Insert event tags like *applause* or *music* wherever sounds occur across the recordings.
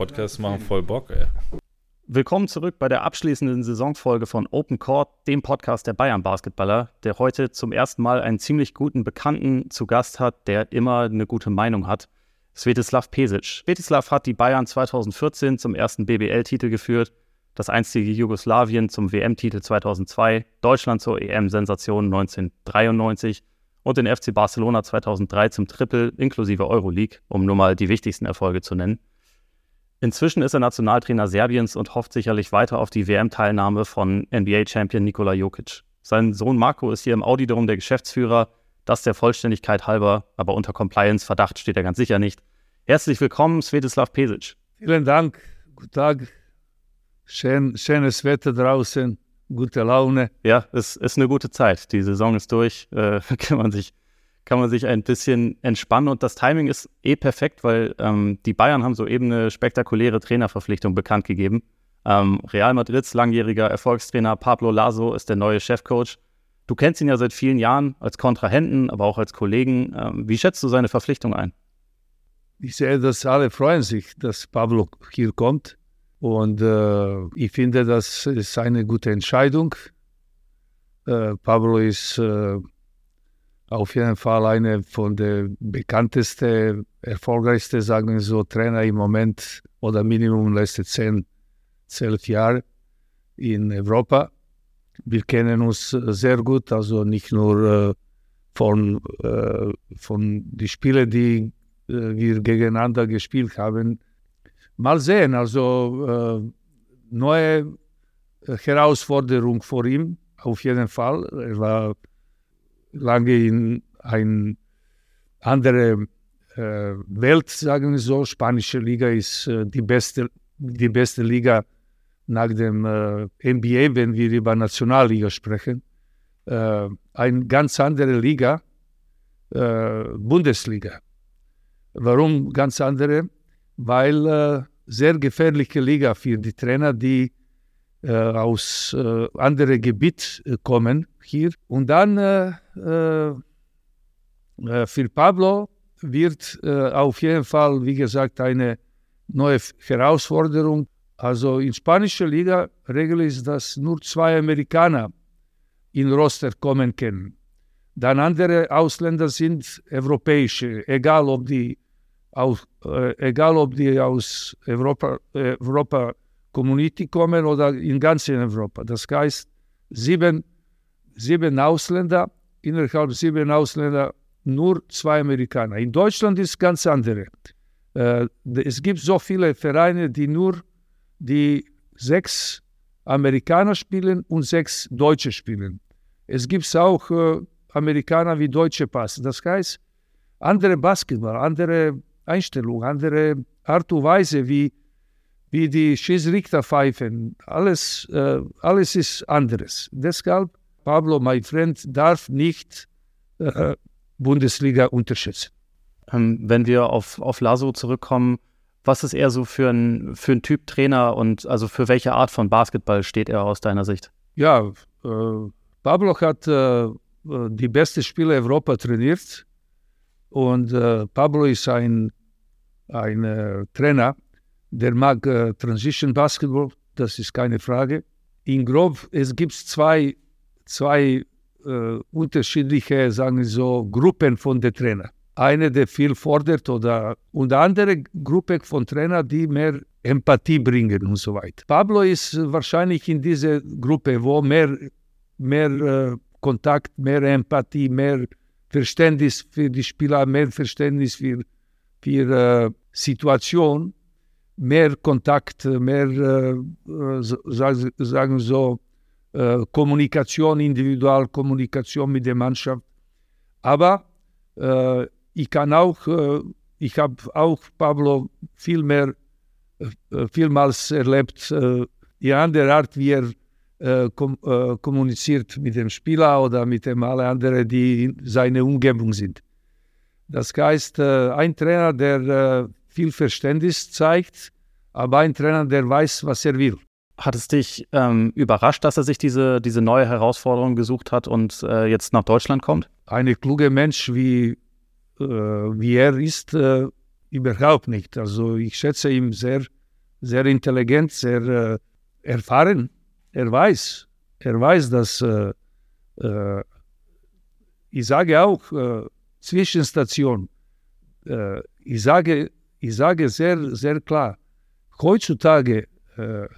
Podcasts machen voll Bock, ey. Willkommen zurück bei der abschließenden Saisonfolge von Open Court, dem Podcast der Bayern Basketballer, der heute zum ersten Mal einen ziemlich guten Bekannten zu Gast hat, der immer eine gute Meinung hat. Svetislav Pesic. Svetislav hat die Bayern 2014 zum ersten BBL-Titel geführt, das einstige Jugoslawien zum WM-Titel 2002, Deutschland zur EM-Sensation 1993 und den FC Barcelona 2003 zum Triple inklusive Euroleague, um nur mal die wichtigsten Erfolge zu nennen. Inzwischen ist er Nationaltrainer Serbiens und hofft sicherlich weiter auf die WM-Teilnahme von NBA-Champion Nikola Jokic. Sein Sohn Marco ist hier im Auditorum der Geschäftsführer, das der Vollständigkeit halber, aber unter Compliance-Verdacht steht er ganz sicher nicht. Herzlich willkommen, Svetislav Pesic. Vielen Dank, guten Tag, Schön, schönes Wetter draußen, gute Laune. Ja, es ist eine gute Zeit. Die Saison ist durch. Äh, *laughs* kann, man sich, kann man sich ein bisschen entspannen. Und das Timing ist eh perfekt, weil ähm, die Bayern haben soeben eine spektakuläre Trainerverpflichtung bekannt gegeben. Ähm, Real Madrids langjähriger Erfolgstrainer Pablo Laso ist der neue Chefcoach. Du kennst ihn ja seit vielen Jahren als Kontrahenten, aber auch als Kollegen. Ähm, wie schätzt du seine Verpflichtung ein? Ich sehe, dass alle freuen sich, dass Pablo hier kommt. Und äh, ich finde, das ist eine gute Entscheidung. Äh, Pablo ist äh, auf jeden Fall einer von den bekanntesten, erfolgreichsten, sagen wir so, Trainer im Moment oder Minimum letzte zehn, zwölf Jahre in Europa. Wir kennen uns sehr gut, also nicht nur äh, von, äh, von den Spielen, die äh, wir gegeneinander gespielt haben, mal sehen, also äh, neue Herausforderung vor ihm, auf jeden Fall. Er war lange in eine andere äh, Welt, sagen wir so. Spanische Liga ist äh, die, beste, die beste Liga nach dem äh, NBA, wenn wir über Nationalliga sprechen. Eine ganz andere Liga, Bundesliga. Warum ganz andere? Weil sehr gefährliche Liga für die Trainer, die äh, aus äh, anderen Gebiet äh, kommen hier. Und dann äh, äh, äh, für Pablo wird auf jeden Fall, wie gesagt, eine neue Herausforderung. Also in spanischer Liga Regel ist, dass nur zwei Amerikaner in Roster kommen können. Dann andere Ausländer sind europäische, egal ob die aus, egal ob die aus Europa, Europa Community kommen oder in ganz Europa. Das heißt, sieben, sieben Ausländer, innerhalb sieben Ausländer nur zwei Amerikaner. In Deutschland ist es ganz andere. Äh, es gibt so viele Vereine, die nur die sechs Amerikaner spielen und sechs Deutsche spielen. Es gibt auch äh, Amerikaner wie Deutsche Pass. Das heißt, andere Basketball, andere Einstellung, andere Art und Weise, wie, wie die Schiedsrichter pfeifen. Alles, äh, alles ist anderes. Deshalb, Pablo, mein Freund, darf nicht äh, Bundesliga unterschätzen. Ähm, wenn wir auf, auf Lasso zurückkommen, was ist er so für ein, für ein Typ Trainer und also für welche Art von Basketball steht er aus deiner Sicht? Ja, äh, Pablo hat äh, die besten Spieler Europa trainiert und äh, Pablo ist ein ein äh, Trainer, der mag äh, Transition Basketball, das ist keine Frage. In Grob, es gibt zwei, zwei äh, unterschiedliche, sagen so, Gruppen von den Trainern. Eine, der viel fordert oder und andere Gruppe von Trainern, die mehr Empathie bringen und so weiter. Pablo ist wahrscheinlich in dieser Gruppe, wo mehr, mehr äh, Kontakt, mehr Empathie, mehr Verständnis für die Spieler, mehr Verständnis für, für äh, Situation mehr Kontakt, mehr, äh, äh sagen wir so, äh, Kommunikation, Individualkommunikation mit der Mannschaft. Aber äh, ich kann auch, äh, ich habe auch Pablo viel mehr, äh, vielmals erlebt, die andere Art, wie er kom kommuniziert mit dem Spieler oder mit dem alle anderen, die in seiner Umgebung sind. Das heißt, ein Trainer, der viel Verständnis zeigt, aber ein Trainer, der weiß, was er will. Hat es dich ähm, überrascht, dass er sich diese, diese neue Herausforderung gesucht hat und äh, jetzt nach Deutschland kommt? Ein kluger Mensch wie, äh, wie er ist, äh, überhaupt nicht. Also ich schätze ihn sehr. sehr intelligent, sehr äh, erfahren. Er weiß, er weiß, dass äh, äh, ich sage auch Zwischenstation. Ich sage, ich sage sehr, sehr klar, heutzutage äh,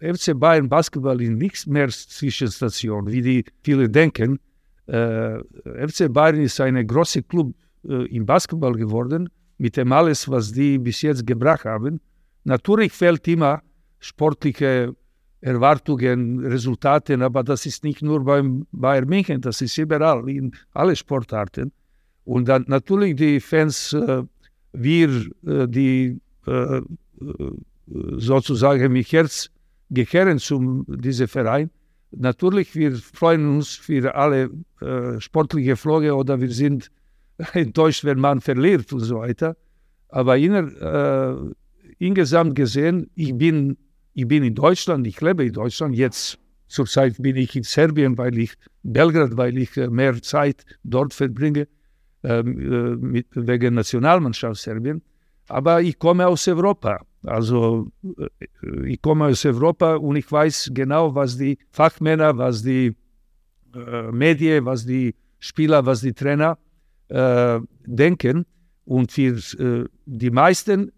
FC Bayern Basketball ist nichts mehr Zwischenstation, wie die viele denken. Äh, FC Bayern ist ein großer Club äh, im Basketball geworden, mit dem alles, was die bis jetzt gebracht haben. Natürlich fehlt immer sportliche Erwartungen, Resultate, aber das ist nicht nur beim Bayern München, das ist überall, in alle Sportarten. Und dann natürlich die Fans, äh, wir, äh, die äh, sozusagen mit Herz gehören zu diesem Verein, natürlich, wir freuen uns für alle äh, sportliche Flüge oder wir sind *laughs* enttäuscht, wenn man verliert und so weiter. Aber inner, äh, insgesamt gesehen, ich bin, ich bin in Deutschland, ich lebe in Deutschland. Jetzt zurzeit bin ich in Serbien, weil ich Belgrad, weil ich äh, mehr Zeit dort verbringe, äh, mit, wegen Nationalmannschaft Serbien. Aber ich komme aus Europa. Also äh, ich komme aus Europa und ich weiß genau, was die Fachmänner, was die äh, Medien, was die Spieler, was die Trainer äh, denken. Und für äh, die meisten,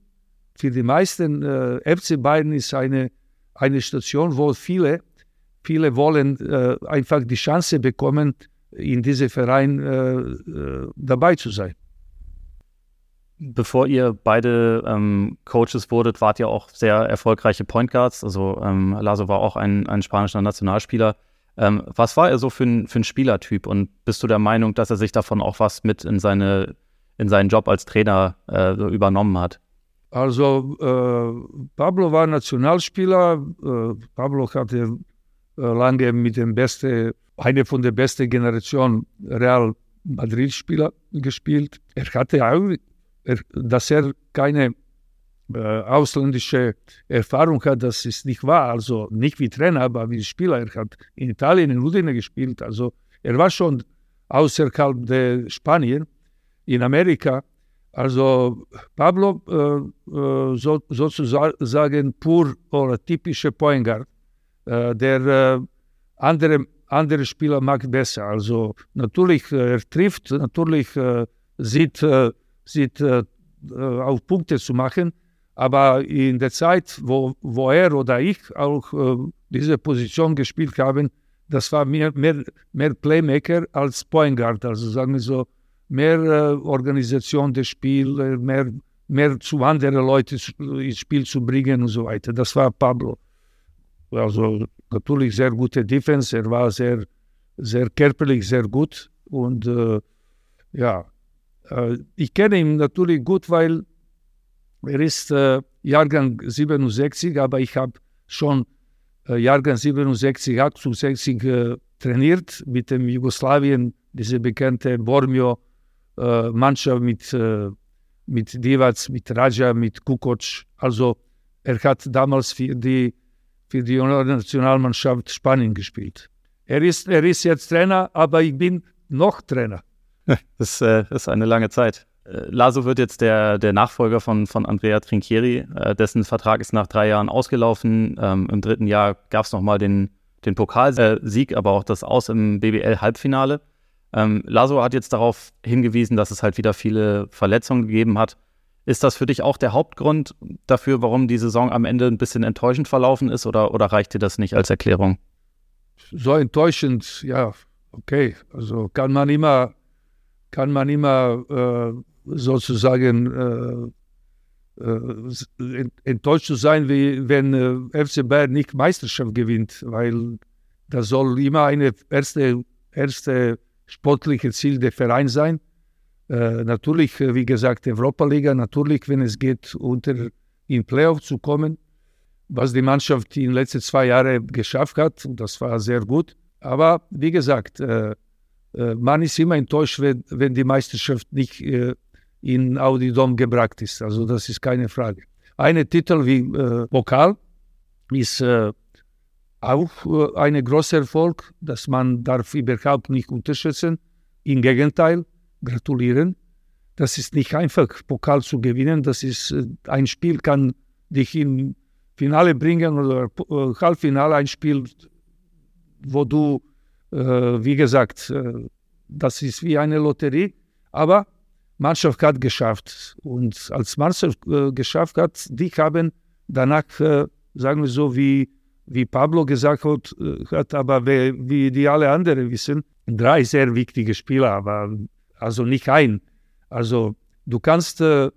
für die meisten äh, FC Bayern ist eine, eine Station, wo viele, viele wollen äh, einfach die Chance bekommen, in diesem Verein dabei zu sein bevor ihr beide ähm, Coaches wurdet, wart ihr auch sehr erfolgreiche Point Guards. Also ähm, Laso war auch ein, ein spanischer Nationalspieler. Ähm, was war er so für ein, für ein Spielertyp? Und bist du der Meinung, dass er sich davon auch was mit in, seine, in seinen Job als Trainer äh, übernommen hat? Also äh, Pablo war Nationalspieler. Äh, Pablo hatte äh, lange mit dem besten, eine von der besten Generation Real Madrid-Spieler gespielt. Er hatte auch dass er keine äh, ausländische Erfahrung hat, das ist nicht wahr. Also nicht wie Trainer, aber wie Spieler. Er hat in Italien, in Udine gespielt. Also er war schon außerhalb der Spanien, in Amerika. Also Pablo äh, äh so, sozusagen pur oder typische Point Guard. Äh, der äh, andere, andere Spieler mag besser. Also natürlich, äh, er trifft, natürlich sieht sieht, äh, auf Punkte zu machen. Aber in der Zeit, wo, wo er oder ich auch äh, diese Position gespielt haben, das war mehr, mehr, mehr Playmaker als Point Guard. Also sagen wir so, mehr äh, Organisation des Spiels, äh, mehr, mehr zu anderen Leuten ins Spiel zu bringen und so weiter. Das war Pablo. Also natürlich sehr gute Defense. Er war sehr, sehr körperlich sehr gut. Und äh, ja, äh, ich kenne ihn natürlich gut, weil er ist äh, Jahrgang 67, aber ich habe schon äh, Jahrgang 67, 68 äh, trainiert mit dem Jugoslawien, diese bekannte Bormio-Mannschaft äh, mit, mit Divac, mit Raja, mit Kukoc. Also er hat damals für die, für die Nationalmannschaft Spanien gespielt. Er ist, er ist jetzt Trainer, aber ich bin noch Trainer. Das äh, ist eine lange Zeit. Äh, Laso wird jetzt der, der Nachfolger von, von Andrea Trinchieri. Äh, dessen Vertrag ist nach drei Jahren ausgelaufen. Ähm, Im dritten Jahr gab es nochmal den, den Pokalsieg, aber auch das Aus im BBL-Halbfinale. Ähm, Laso hat jetzt darauf hingewiesen, dass es halt wieder viele Verletzungen gegeben hat. Ist das für dich auch der Hauptgrund dafür, warum die Saison am Ende ein bisschen enttäuschend verlaufen ist oder, oder reicht dir das nicht als Erklärung? So enttäuschend, ja, okay. Also kann man immer kann man immer äh, sozusagen äh, äh, enttäuscht sein, wie wenn äh, FC Bayern nicht Meisterschaft gewinnt, weil das soll immer eine erste, erste sportliche Ziel der Verein sein. Äh, natürlich, wie gesagt, Europa-Liga, natürlich, wenn es geht, unter in Playoff zu kommen, was die Mannschaft in den letzten zwei Jahren geschafft hat, und das war sehr gut. Aber wie gesagt, äh, äh, man ist immer enttäuscht, wenn, wenn die Meisterschaft nicht äh, in Audi Dom gebracht ist. Also das ist keine Frage. Ein Titel wie äh, Pokal ist äh, auch äh, ein großer Erfolg, das man darf überhaupt nicht unterschätzen. Im Gegenteil, gratulieren. Das ist nicht einfach, Pokal zu gewinnen. Das ist äh, ein Spiel kann dich im Finale bringen oder äh, Halbfinale ein Spiel, wo du, äh, wie gesagt, äh, das ist wie eine Lotterie, aber Mannschaft hat geschafft. Und als Mannschaft äh, geschafft hat, die haben danach, äh, sagen wir so, wie, wie Pablo gesagt hat, hat aber wie, wie die alle anderen wissen, drei sehr wichtige Spieler, aber also nicht ein. Also du kannst, äh,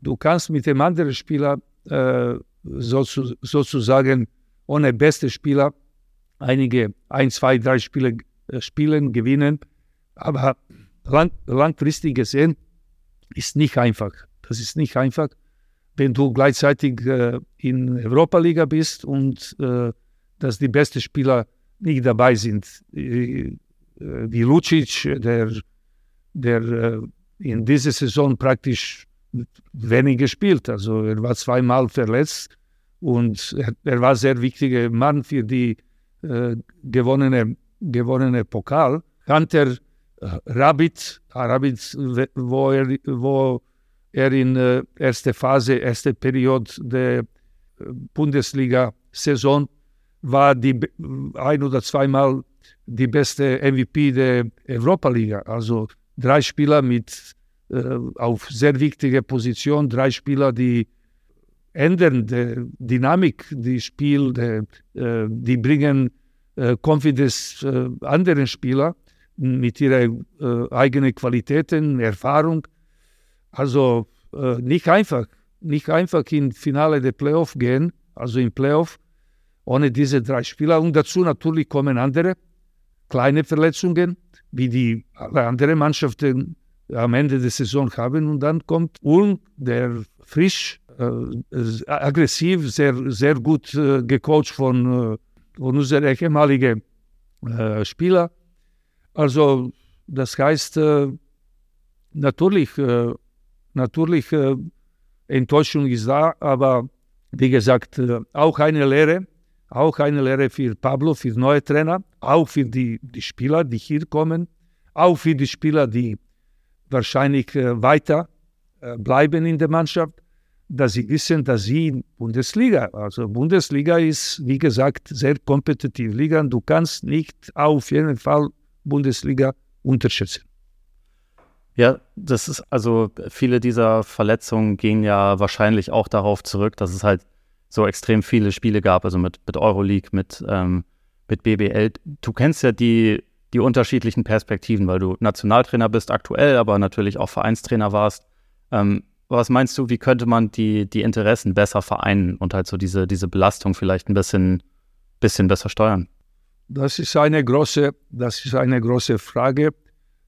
du kannst mit dem anderen Spieler äh, sozu, sozusagen ohne beste Spieler einige, ein, zwei, drei Spiele äh, spielen, gewinnen, aber lang, langfristig gesehen ist nicht einfach. Das ist nicht einfach, wenn du gleichzeitig äh, in Europa-Liga bist und äh, dass die besten Spieler nicht dabei sind. Äh, wie Lucic, der, der äh, in dieser Saison praktisch wenig gespielt. Also er war zweimal verletzt und er, er war sehr wichtiger Mann für die äh, gewonnene, gewonnene Pokal. Hunter Rabbit, Rabbit wo, er, wo er in äh, erster Phase, erste Periode der äh, Bundesliga-Saison war die ein oder zweimal die beste MVP der Europa-Liga. Also drei Spieler mit äh, auf sehr wichtige Position, drei Spieler, die ändern die Dynamik, die Spiel, die, äh, die bringen äh, Confidence äh, anderen Spieler mit ihren äh, eigenen Qualitäten, Erfahrung. Also äh, nicht einfach, nicht einfach im Finale der Playoff gehen, also im Playoff ohne diese drei Spieler. Und dazu natürlich kommen andere kleine Verletzungen, wie die anderen Mannschaften am Ende der Saison haben. Und dann kommt Ulm, der frisch, äh, aggressiv, sehr, sehr gut äh, gecoacht von, äh, von unserem ehemaligen äh, Spieler also das heißt, äh, natürlich, äh, natürlich Enttäuschung ist da, aber wie gesagt, auch eine Lehre, auch eine Lehre für Pablo, für neue Trainer, auch für die, die Spieler, die hier kommen, auch für die Spieler, die wahrscheinlich äh, weiter äh, bleiben in der Mannschaft, dass sie wissen, dass sie in Bundesliga, also Bundesliga ist, wie gesagt, sehr kompetitiv Liga. Du kannst nicht auf jeden Fall Bundesliga unterschätzen. Ja, das ist also viele dieser Verletzungen gehen ja wahrscheinlich auch darauf zurück, dass es halt so extrem viele Spiele gab, also mit, mit Euroleague, mit, ähm, mit BBL. Du kennst ja die, die unterschiedlichen Perspektiven, weil du Nationaltrainer bist aktuell, aber natürlich auch Vereinstrainer warst. Ähm, was meinst du, wie könnte man die, die Interessen besser vereinen und halt so diese, diese Belastung vielleicht ein bisschen, bisschen besser steuern? Das ist eine große, das ist eine große Frage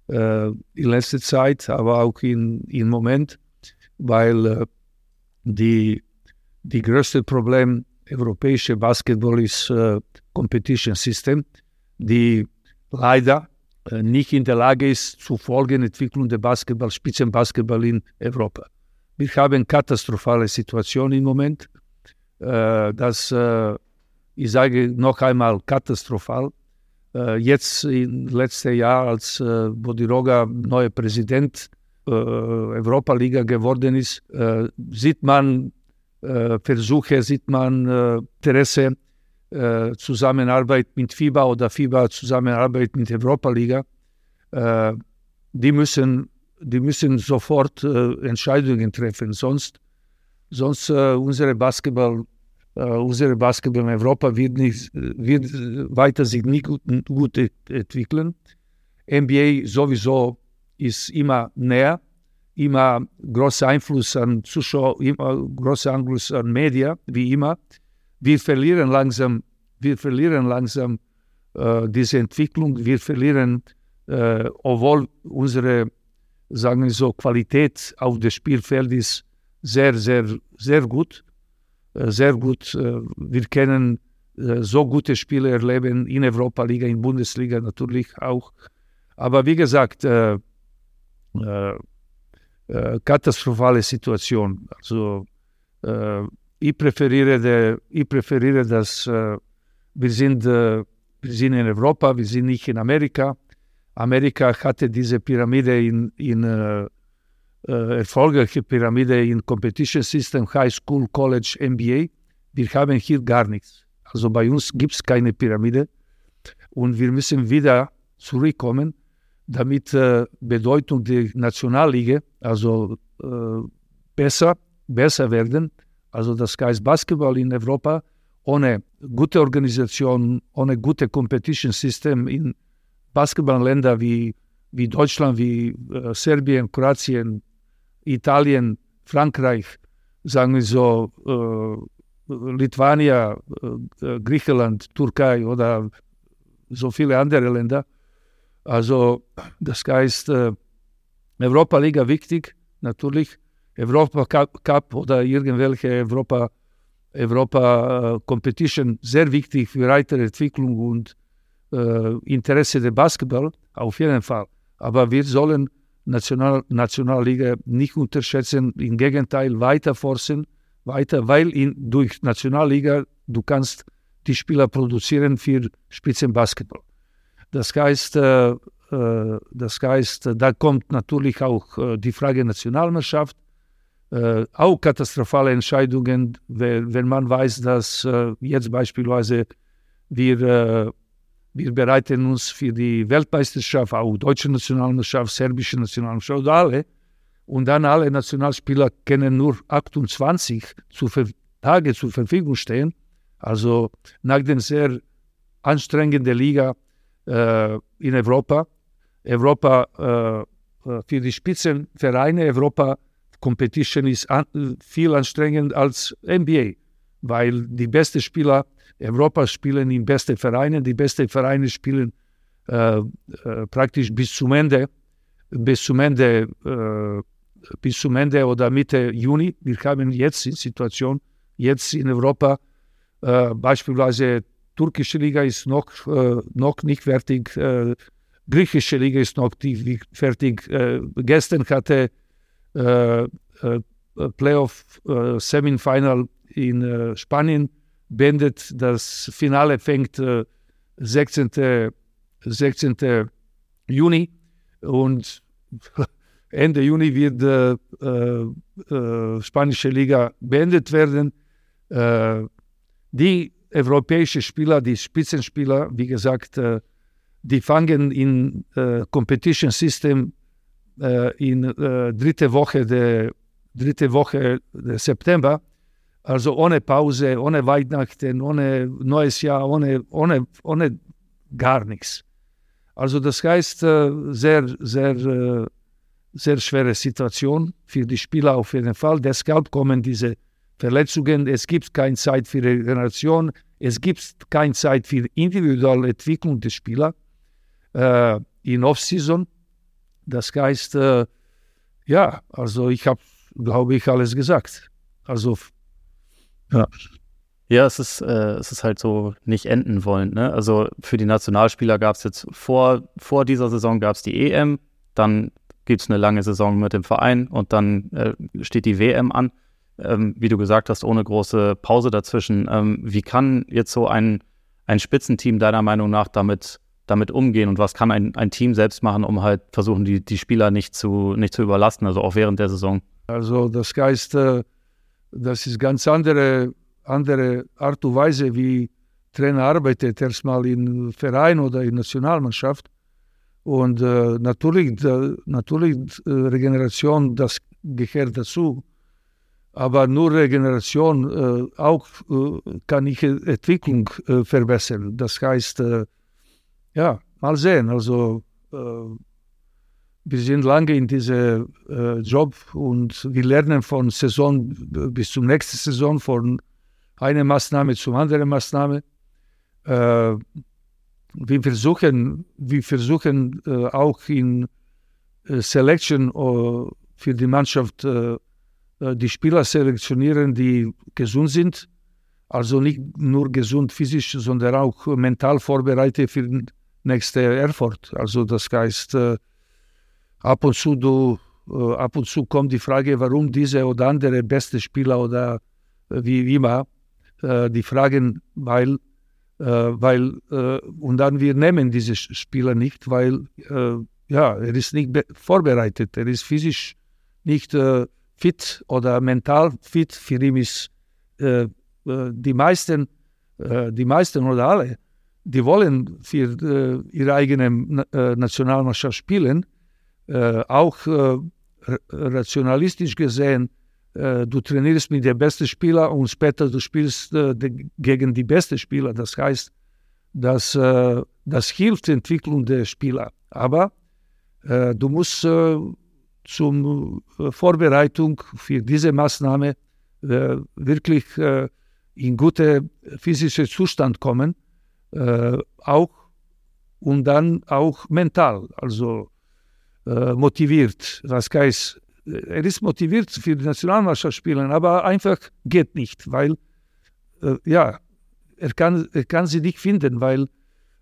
äh, in letzter Zeit, aber auch in, im Moment, weil äh, die, die größte Problem europäische Basketball ist äh, Competition System, die leider äh, nicht in der Lage ist zu folgen Entwicklung der Basketball, Spitzenbasketball in Europa. Wir haben katastrophale Situation im Moment, äh, dass äh, ich sage noch einmal katastrophal. Jetzt im letzten Jahr, als äh, Bodiroga neuer Präsident äh, Europa-Liga geworden ist, sieht man Versuche, sieht man äh, Interesse, äh, Zusammenarbeit mit FIBA oder FIBA Zusammenarbeit mit Europa-Liga. die, müssen, die müssen sofort Entscheidungen treffen, sonst, sonst unsere Basketball unsere Basketball in Europa wird, nicht, wird weiter sich nicht gut, gut entwickeln. NBA sowieso ist immer näher, immer großer Einfluss an Zuschauer, immer großer Einfluss an Medien, wie immer. Wir verlieren langsam, wir verlieren langsam äh, diese Entwicklung. Wir verlieren, äh, obwohl unsere, sagen so, Qualität auf dem Spielfeld ist sehr, sehr, sehr gut äh, sehr gut. Äh, wir können äh, so gute Spiele erleben in Europa Liga, in Bundesliga natürlich auch. Aber wie gesagt, äh, äh, katastrophale Situation. Also äh, ich präferiere, ich präferiere dass wir sind, wir sind in Europa, wir sind nicht in Amerika. Amerika hatte diese Pyramide in, in äh, erfolgreiche Pyramide in Competition System, High School, College, MBA. Wir haben hier gar nichts. Also bei uns gibt es keine Pyramide und wir müssen wieder zurückkommen, damit äh, Bedeutung der Nationalliga also äh, besser, besser werden. Also das heißt Basketball in Europa ohne gute Organisation, ohne gute Competition System in Basketballländern wie, wie Deutschland, wie äh, Serbien, Kroatien, Italien, Frankreich, sagen wir so, äh, Lithuania, äh, Griechenland, Türkei oder so viele andere Länder. Also das heißt, äh, Europa-Liga wichtig, natürlich. Europa Cup oder irgendwelche Europa Europa Competition sehr wichtig für weitere Entwicklung und äh, Interesse der Basketball, auf jeden Fall. Aber wir sollen National, Nationalliga nicht unterschätzen, im Gegenteil weiter forcen, weiter, weil in, durch Nationalliga du kannst die Spieler produzieren für Spitzenbasketball. Das heißt, äh, äh, das heißt, da kommt natürlich auch äh, die Frage Nationalmannschaft, äh, auch katastrophale Entscheidungen, wenn, man weiß, dass äh, jetzt beispielsweise wir wir bereiten uns für die Weltmeisterschaft, auch deutsche Nationalmannschaft, serbische Nationalmannschaft, und alle. Und dann alle Nationalspieler können nur 28 zu Tage zur Verfügung stehen. Also nach der sehr anstrengenden Liga äh, in Europa, Europa äh, äh für die Spitzenvereine, Europa Competition ist an, viel anstrengender als NBA, weil die besten Spieler Europa spielen in beste Vereine. Die besten Vereine spielen äh, äh, praktisch bis zum Ende, bis zum Ende, äh, bis zum Ende oder Mitte Juni. Wir haben jetzt die Situation, jetzt in Europa, äh, beispielsweise türkische Liga ist noch, äh, noch nicht fertig, äh, griechische Liga ist noch nicht fertig. gestern hatte Playoff Semifinal in Spanien beendet. Das Finale fängt äh, 16. 16. Juni und *laughs* Ende Juni wird äh, äh, spanische Liga beendet werden. Äh, die europäischen Spieler, die Spitzenspieler, wie gesagt, äh, die fangen in äh, Competition System äh, in äh, dritte Woche der dritte Woche September also ohne Pause, ohne Weihnachten, ohne neues Jahr, ohne, ohne, ohne gar nichts. Also das heißt, äh, sehr, sehr, äh, sehr schwere Situation für die Spieler auf jeden Fall. Deshalb kommen diese Verletzungen. Es gibt keine Zeit für Regeneration. Es gibt keine Zeit für individuelle Entwicklung des Spielers äh, in Off-Season. Das heißt, äh, ja, also ich habe, glaube ich, alles gesagt. Also ja. Ja, es ist, äh, es ist halt so nicht enden wollen. Ne? Also für die Nationalspieler gab es jetzt vor, vor dieser Saison gab es die EM, dann gibt es eine lange Saison mit dem Verein und dann äh, steht die WM an. Ähm, wie du gesagt hast, ohne große Pause dazwischen. Ähm, wie kann jetzt so ein, ein Spitzenteam deiner Meinung nach damit, damit umgehen und was kann ein, ein Team selbst machen, um halt versuchen, die, die Spieler nicht zu, nicht zu überlasten, also auch während der Saison? Also das heißt, äh das ist ganz andere, andere Art und Weise, wie Trainer arbeitet, erstmal in Verein oder in Nationalmannschaft. Und äh, natürlich, da, natürlich äh, Regeneration, das gehört dazu. Aber nur Regeneration äh, auch äh, kann ich Entwicklung äh, verbessern. Das heißt, äh, ja, mal sehen. Also wir sind lange in diesem äh, Job und wir lernen von Saison bis zur nächsten Saison, von einer Maßnahme zur anderen Maßnahme. Äh, wir versuchen, wir versuchen äh, auch in äh, Selection äh, für die Mannschaft äh, die Spieler selektionieren, die gesund sind. Also nicht nur gesund physisch, sondern auch mental vorbereitet für den nächsten Erfolg. Also das heißt, ab und zu, du, äh, ab und zu kommt die Frage, warum diese oder andere beste Spieler oder äh, wie immer, äh, die fragen, weil, äh, weil, äh, und dann wir nehmen diese Spieler nicht, weil, äh, ja, er ist nicht vorbereitet, er ist physisch nicht äh, fit oder mental fit. Für ihn ist äh, äh die meisten, äh, die meisten oder alle, die wollen für äh, ihre eigene äh, Nationalmannschaft spielen, auch rationalistisch gesehen, du trainierst mit den besten Spielern und später du spielst gegen die besten Spieler. Das heißt, dass das hilft der Entwicklung der Spieler. Aber du musst zum äh, Vorbereitung für diese Maßnahme äh, wirklich äh, in gute physische Zustand kommen, auch und dann auch mental, also motiviert. Das heißt, er ist motiviert für die Nationalmannschaft spielen, aber einfach geht nicht, weil ja, er kann, er kann sie nicht finden, weil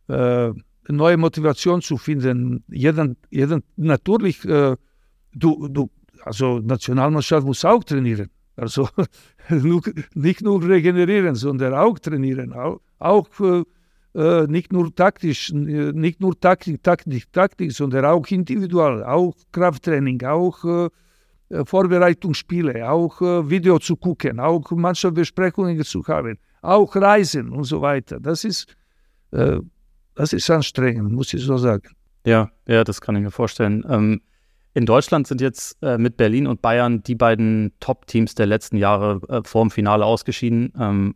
neue Motivation zu finden, jeden, jeden natürlich du, du, also Nationalmannschaft muss auch trainieren. Also *laughs* nicht nur regenerieren, sondern auch trainieren. Auch, auch äh, nicht nur taktisch, nicht nur Taktik, Taktik, Taktik, sondern auch individuell, auch Krafttraining, auch äh, Vorbereitungsspiele, auch äh, Video zu gucken, auch Mannschaftsbesprechungen zu haben, auch Reisen und so weiter. Das ist, äh, das ist anstrengend, muss ich so sagen. Ja, ja, das kann ich mir vorstellen. Ähm in Deutschland sind jetzt äh, mit Berlin und Bayern die beiden Top-Teams der letzten Jahre äh, vor dem Finale ausgeschieden. Ähm,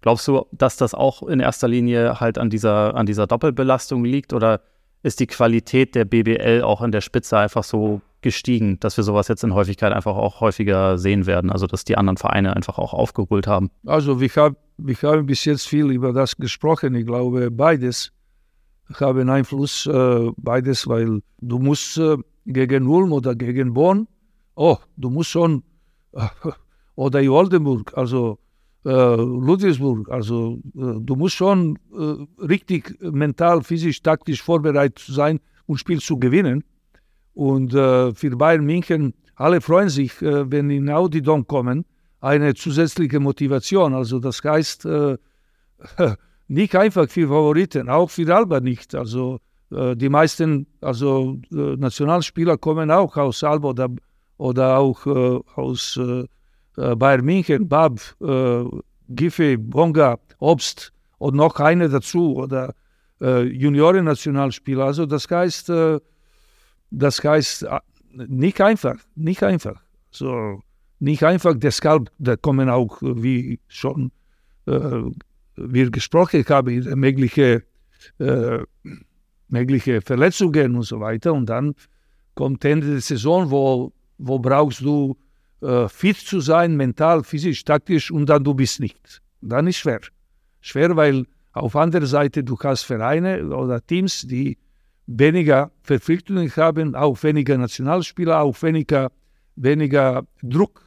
glaubst du, dass das auch in erster Linie halt an dieser, an dieser Doppelbelastung liegt oder ist die Qualität der BBL auch in der Spitze einfach so gestiegen, dass wir sowas jetzt in Häufigkeit einfach auch häufiger sehen werden, also dass die anderen Vereine einfach auch aufgeholt haben? Also wir haben wir haben bis jetzt viel über das gesprochen. Ich glaube, beides haben Einfluss, äh, beides, weil du musst äh, gegen Ulm oder gegen Bonn, oh, du musst schon, *laughs* oder in Oldenburg, also äh, Ludwigsburg, also äh, du musst schon äh, richtig mental, physisch, taktisch vorbereitet sein, um Spiel zu gewinnen. Und äh, für Bayern München, alle freuen sich, äh, wenn in Audi Dom kommen, eine zusätzliche Motivation. Also das heißt, äh, *laughs* nicht einfach für Favoriten, auch für Alba nicht. Also äh, die meisten also äh, Nationalspieler kommen auch aus Alba oder, auch äh, aus Bayern München, Bab, Giffey, Bonga, Obst und noch eine dazu oder Junioren-Nationalspieler. Also das heißt, das heißt nicht einfach, nicht einfach. So, nicht einfach, deshalb da kommen auch, wie schon äh, wir gesprochen haben, mögliche äh, mögliche Verletzungen und so weiter. Und dann kommt Ende der Saison, wo, wo brauchst du äh, fit zu sein, mental, physisch, taktisch und dann du bist nicht. Dann ist schwer. Schwer, weil auf anderer Seite du hast Vereine oder Teams, die weniger Verpflichtungen haben, auch weniger Nationalspieler, auch weniger, weniger Druck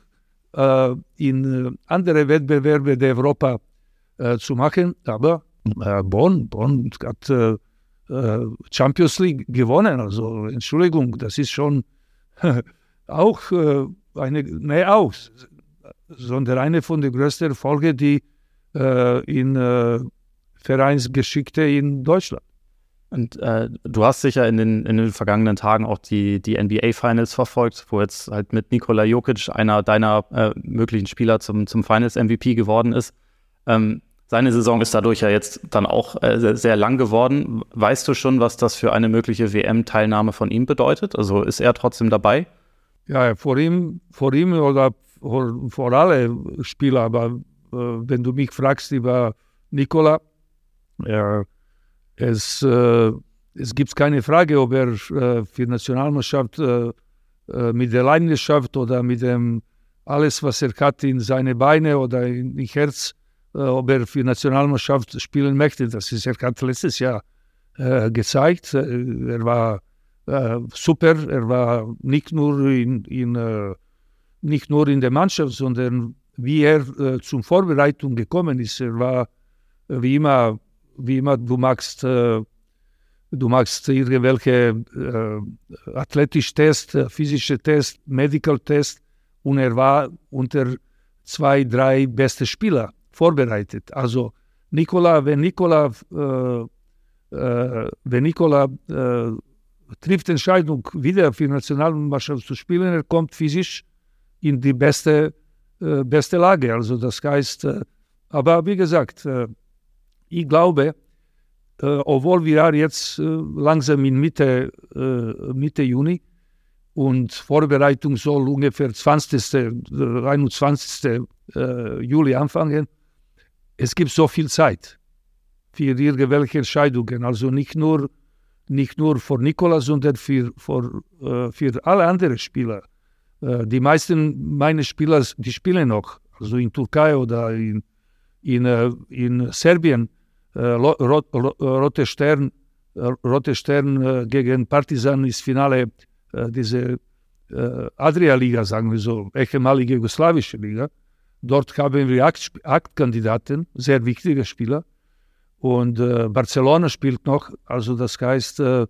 äh, in äh, andere Wettbewerbe der Europa äh, zu machen. Aber äh, Bonn, Bonn hat äh, Champions League gewonnen. Also Entschuldigung, das ist schon *laughs* auch äh, eine, ne auch, sondern eine von den größten Erfolgen, die äh, in äh, Vereinsgeschichte in Deutschland. Und äh, du hast sicher in den, in den vergangenen Tagen auch die, die NBA-Finals verfolgt, wo jetzt halt mit Nikola Jokic einer deiner äh, möglichen Spieler zum, zum Finals-MVP geworden ist. Ähm, seine Saison ist dadurch ja jetzt dann auch äh, sehr, sehr, lang geworden. Weißt du schon, was das für eine mögliche WM-Teilnahme von ihm bedeutet? Also ist er trotzdem dabei? Ja, vor ihm, vor ihm oder vor, vor alle Spieler. Aber äh, wenn du mich fragst über Nikola, ja, es, äh, es gibt keine Frage, ob er äh, für Nationalmannschaft äh, äh, mit der Leidenschaft oder mit dem alles, was er hat in seine Beine oder in, in Herz, äh, ob er für Nationalmannschaft spielen möchte. Das ist er hat letztes Jahr äh, gezeigt. Äh, er war äh, super. Er war nicht nur in, in äh, nicht nur in der Mannschaft, sondern wie er äh, zur Vorbereitung gekommen ist. Er war wie immer, wie immer, du magst du machst irgendwelche äh, athletische Test, physische Test, Medical Test und er war unter zwei, drei beste Spieler vorbereitet. Also Nikola, wenn Nikola, äh, äh, wenn Nikola äh, trifft Entscheidung, wieder für die Nationalmannschaft zu spielen. Er kommt physisch in die beste, äh, beste Lage. Also das heißt, äh, aber wie gesagt, äh, ich glaube, obwohl wir jetzt langsam in Mitte, Mitte Juni und Vorbereitung soll ungefähr 20. 21. Juli anfangen, es gibt so viel Zeit für irgendwelche Entscheidungen. Also nicht nur, nicht nur für Nikola, sondern für, für, für alle anderen Spieler. Die meisten meiner Spieler, die spielen noch, also in Türkei oder in, in, in Serbien Rote Stern, Rote Stern gegen Partizan ist Finale diese Adria-Liga, sagen wir so, ehemalige jugoslawische Liga. Dort haben wir acht, acht Kandidaten, sehr wichtige Spieler. Und äh, Barcelona spielt noch, also das heißt, äh, äh,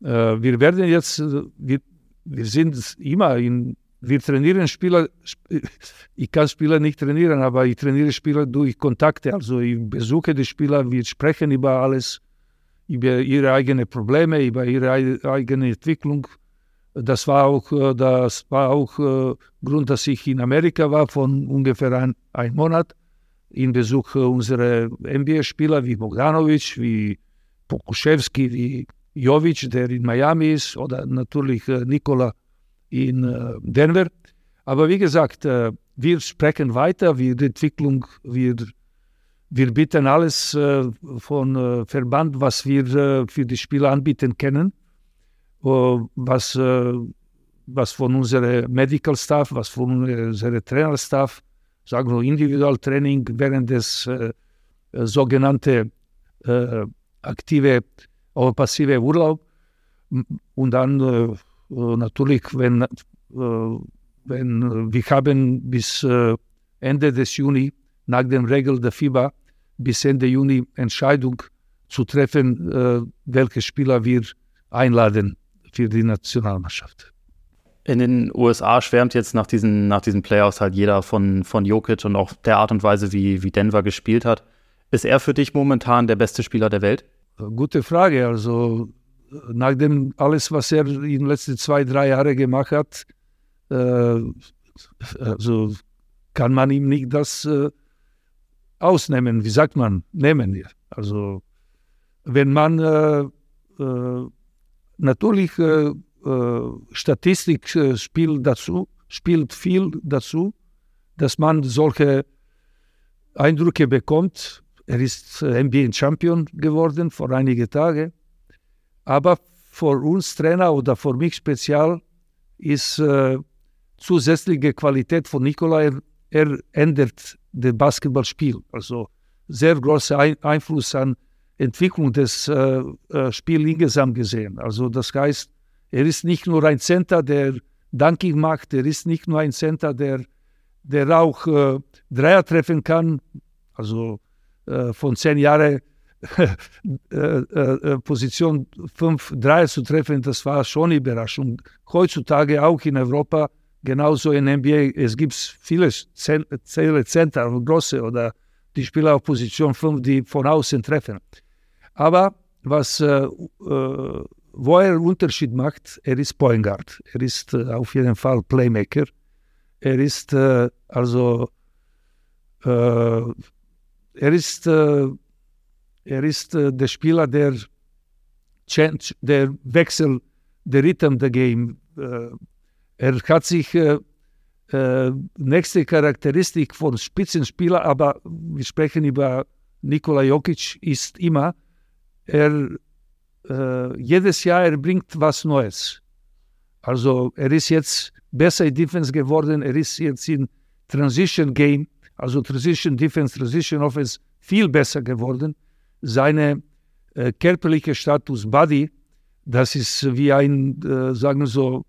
wir werden jetzt, wir, wir sind immer in wir trainieren Spieler, *laughs* ich kann Spieler nicht trainieren, aber ich trainiere Spieler durch Kontakte. Also ich besuche die Spieler, wir sprechen über alles, über ihre eigenen Probleme, über ihre eigene Entwicklung. Das war auch, äh, das war auch äh, Grund, dass ich in Amerika war, von ungefähr ein, ein Monat, in Besuch unserer NBA-Spieler wie Bogdanovic, wie Pokuschewski, wie Jovic, der in Miami ist, oder natürlich äh, Nikola in äh, Denver. Aber wie gesagt, äh, wir sprechen weiter, wir Entwicklung, wir, wir bieten alles äh, von Verband, was wir für die Spieler anbieten können, was, was von unserem Medical Staff, was von unserem Trainerstaff, sagen wir Individualtraining während des sogenannten aktive oder passive Urlaub. Und dann äh, natürlich, wenn, äh, wenn wir haben bis äh, Ende des Juni nach den Regeln der FIBA bis Ende Juni Entscheidung zu treffen, welche Spieler wir einladen für die Nationalmannschaft. In den USA schwärmt jetzt nach diesen, nach diesen Playoffs halt jeder von, von Jokic und auch der Art und Weise, wie, wie Denver gespielt hat. Ist er für dich momentan der beste Spieler der Welt? Gute Frage. Also nachdem alles, was er in den letzten zwei, drei Jahren gemacht hat, äh, also kann man ihm nicht das äh, ausnehmen. Wie sagt man? Nehmen wir. Also wenn man äh, äh natürlich äh, äh, Statistik spielt dazu, spielt viel dazu, dass man solche Eindrücke bekommt. Er ist NBA-Champion geworden vor einigen Tagen. Aber für uns Trainer oder für mich speziell ist äh, zusätzliche Qualität von Nikola, er, er ändert das Basketballspiel. Also sehr großer Ein Einfluss an Entwicklung des äh, äh, Spiels insgesamt gesehen. Also das heißt, er ist nicht nur ein Center, der Dunking macht, er ist nicht nur ein Center, der, der auch äh, Dreier treffen kann. Also äh, von zehn Jahren *laughs* äh, äh, Position 5-3 zu treffen, das war schon eine Überraschung. Heutzutage auch in Europa, genauso in NBA, es gibt viele Center, große oder die Spieler auf Position 5, die von außen treffen. Aber was, äh, wo er Unterschied macht, er ist Point Guard. Er ist äh, auf jeden Fall Playmaker. Er ist äh, also, er ist er ist äh, der Spieler, der, change, der Wechsel, der Rhythm der Game. Äh, er hat sich äh, äh, nächste Charakteristik von Spitzenspieler, aber wir sprechen über Nikola Jokic, ist immer, er äh, jedes Jahr er bringt was Neues. Also er ist jetzt besser in Defense geworden, er ist jetzt in Transition Game, also Transition Defense, Transition Offense viel besser geworden seine äh, körperliche Status Body, das ist wie ein, äh, sagen wir so,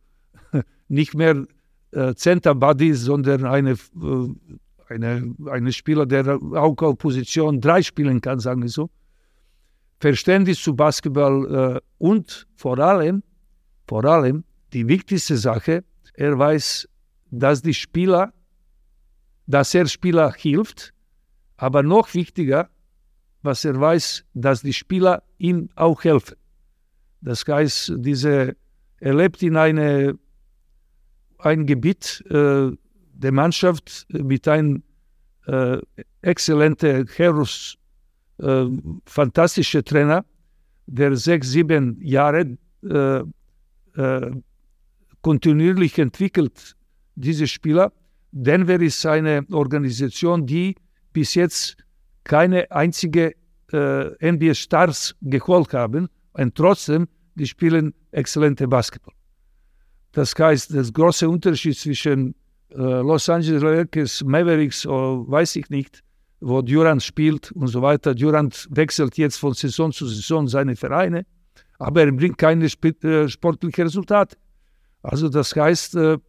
*laughs* nicht mehr äh, Center Body, sondern eine, äh, eine, eine Spieler, der auch auf Position 3 spielen kann, sagen wir so. Verständnis zu Basketball äh, und vor allem, vor allem die wichtigste Sache, er weiß, dass die Spieler, dass er Spieler hilft, aber noch wichtiger, was er weiß, dass die Spieler ihm auch helfen. Das heißt, diese, er lebt in eine, ein Gebiet äh, der Mannschaft mit einem äh, exzellenten, Heros, äh, fantastischen Trainer, der sechs, sieben Jahre äh, äh, kontinuierlich entwickelt, diese Spieler. Denver ist eine Organisation, die bis jetzt keine einzige äh, NBA-Stars geholt haben und trotzdem, die spielen exzellente Basketball. Das heißt, der große Unterschied zwischen äh, Los Angeles Lakers, Mavericks, oder weiß ich nicht, wo Durant spielt und so weiter. Durant wechselt jetzt von Saison zu Saison seine Vereine, aber er bringt keine äh, sportlichen Resultate. Also das heißt, äh,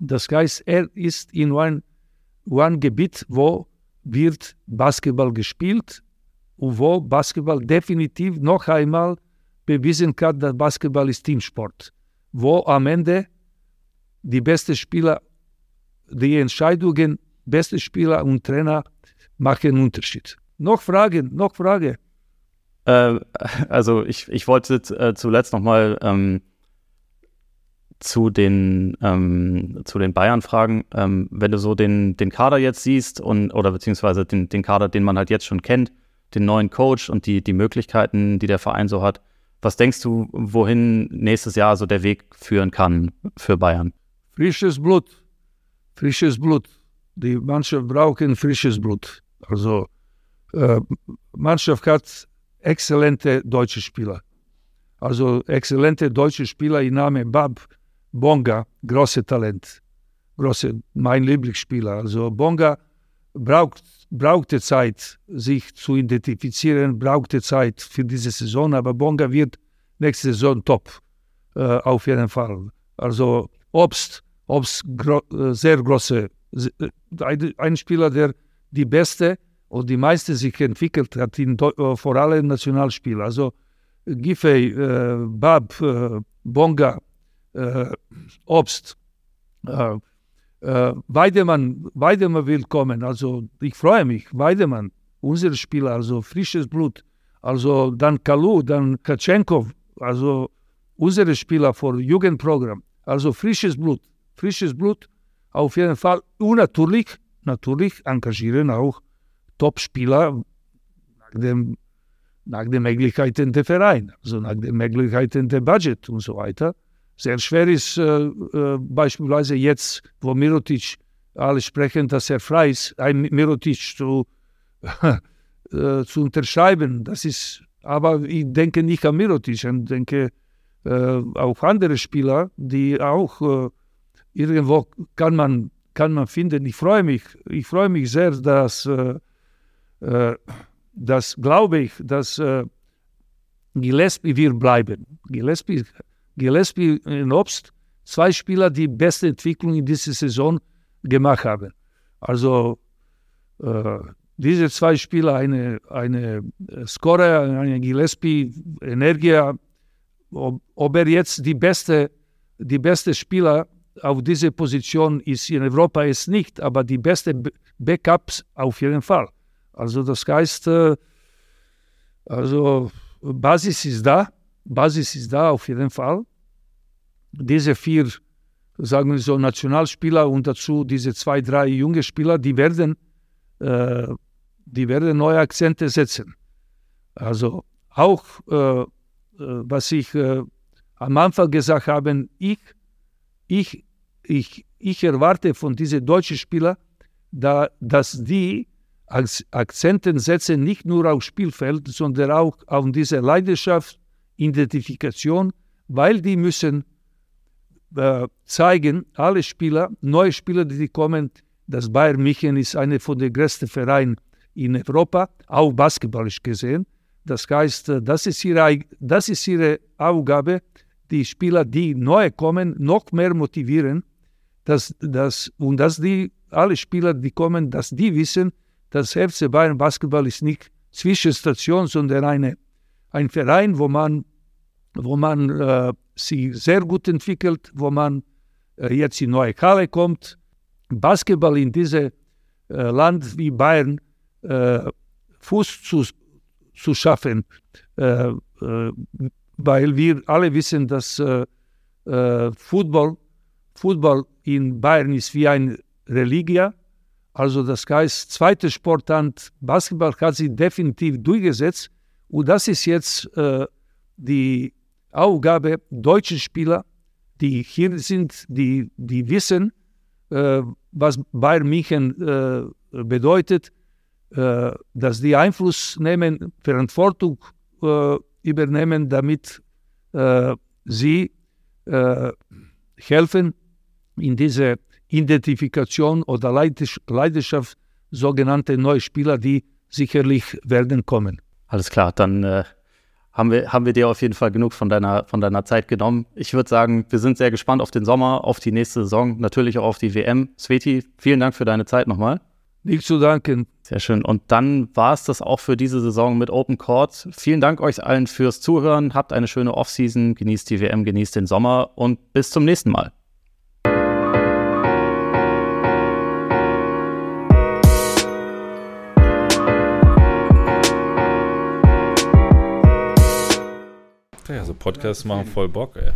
das heißt, er ist in einem ein Gebiet, wo wird Basketball gespielt und wo Basketball definitiv noch einmal bewiesen hat, dass Basketball ist Teamsport. Wo am Ende die besten Spieler, die Entscheidungen, beste Spieler und Trainer machen einen Unterschied. Noch Fragen, noch Frage. Äh, also ich, ich wollte äh, zuletzt nochmal ähm, zu den, ähm, zu den Bayern fragen. Ähm, wenn du so den, den Kader jetzt siehst und oder beziehungsweise den, den Kader, den man halt jetzt schon kennt, den neuen Coach und die, die Möglichkeiten, die der Verein so hat, was denkst du, wohin nächstes Jahr so der Weg führen kann für Bayern? Frisches Blut. Frisches Blut. Die Mannschaft braucht frisches Blut. Also äh, Mannschaft hat exzellente deutsche Spieler. Also exzellente deutsche Spieler im Namen Bab, Bonga, große Talent. Große, mein Lieblingsspieler. Also Bonga braucht, brauchte Zeit, sich zu identifizieren, brauchte Zeit für diese Saison, aber Bonga wird nächste Saison top, äh, auf jeden Fall. Also Obst, Obst gro äh, sehr große, äh, ein Spieler, der die beste und die meiste sich entwickelt hat in, äh, vor allem Nationalspiel. Also Giffey, äh, Bab, äh, Bonga, äh, Obst. Äh, äh, Weidemann, Weidemann will also ich freue mich. Weidemann, unser Spieler, also frisches Blut. Also dann Kalu, dann Katschenkov, also unsere Spieler für Jugendprogramm. Also frisches Blut, frisches Blut auf jeden Fall. Und natürlich, engagieren auch Top-Spieler nach, nach den Möglichkeiten der Verein, also nach den Möglichkeiten der Budget und so weiter sehr schwer ist, äh, äh, beispielsweise jetzt, wo Mirotic, alle sprechen, dass er frei ist, ein Mirotic zu, *laughs* äh, zu unterschreiben. Das ist, aber ich denke nicht an Mirotic, ich denke äh, auf andere Spieler, die auch äh, irgendwo kann man, kann man finden. Ich freue mich, ich freue mich sehr, dass, äh, dass glaube ich, dass Gillespie wird bleiben. Gillespie Gillespie und Obst, zwei Spieler, die beste Entwicklung in dieser Saison gemacht haben. Also äh, diese zwei Spieler, eine, eine Scorer, eine Gillespie, Energia, ob, ob, er jetzt die beste, die beste Spieler auf dieser Position ist in Europa ist nicht, aber die beste Backups auf jeden Fall. Also das heißt, äh, also Basis ist da Basis ist da auf jeden Fall. Diese vier, sagen wir so, Nationalspieler und dazu diese zwei, drei junge Spieler, die werden, äh, die werden neue Akzente setzen. Also auch, äh, äh was ich äh, am Anfang gesagt habe, ich, ich, ich, ich erwarte von diesen deutschen Spielern, da, dass die Akzenten setzen nicht nur auf Spielfeld, sondern auch auf diese Leidenschaft Identifikation, weil die müssen äh, zeigen, alle Spieler, neue Spieler, die kommen, dass Bayern München ist einer von den größten Vereinen in Europa, auch basketballisch gesehen. Das heißt, äh, das ist ihre, das ist ihre Aufgabe, die Spieler, die neu kommen, noch mehr motivieren, dass, dass, und dass die, alle Spieler, die kommen, dass die wissen, dass FC Bayern Basketball ist nicht Zwischenstation, sondern eine ein Verein, wo man, wo man äh, sich sehr gut entwickelt, wo man äh, jetzt in neue Halle kommt. Basketball in diesem äh, Land wie Bayern äh, Fuß zu, zu schaffen, äh, äh, weil wir alle wissen, dass äh, äh, Football, Football in Bayern ist wie ein Religia. Also das heißt, zweite Sportart, Basketball hat sich definitiv durchgesetzt. Und das ist jetzt äh, die Aufgabe deutscher Spieler, die hier sind, die, die wissen, äh, was Bayern München äh, bedeutet, äh, dass die Einfluss nehmen, Verantwortung äh, übernehmen, damit äh, sie äh, helfen in diese Identifikation oder Leidenschaft sogenannte neue Spieler, die sicherlich werden kommen. Alles klar, dann äh, haben, wir, haben wir dir auf jeden Fall genug von deiner, von deiner Zeit genommen. Ich würde sagen, wir sind sehr gespannt auf den Sommer, auf die nächste Saison, natürlich auch auf die WM. Sveti, vielen Dank für deine Zeit nochmal. Nicht zu danken. Sehr schön. Und dann war es das auch für diese Saison mit Open Court. Vielen Dank euch allen fürs Zuhören. Habt eine schöne Offseason, genießt die WM, genießt den Sommer und bis zum nächsten Mal. Ja, so Podcasts machen voll Bock, ey.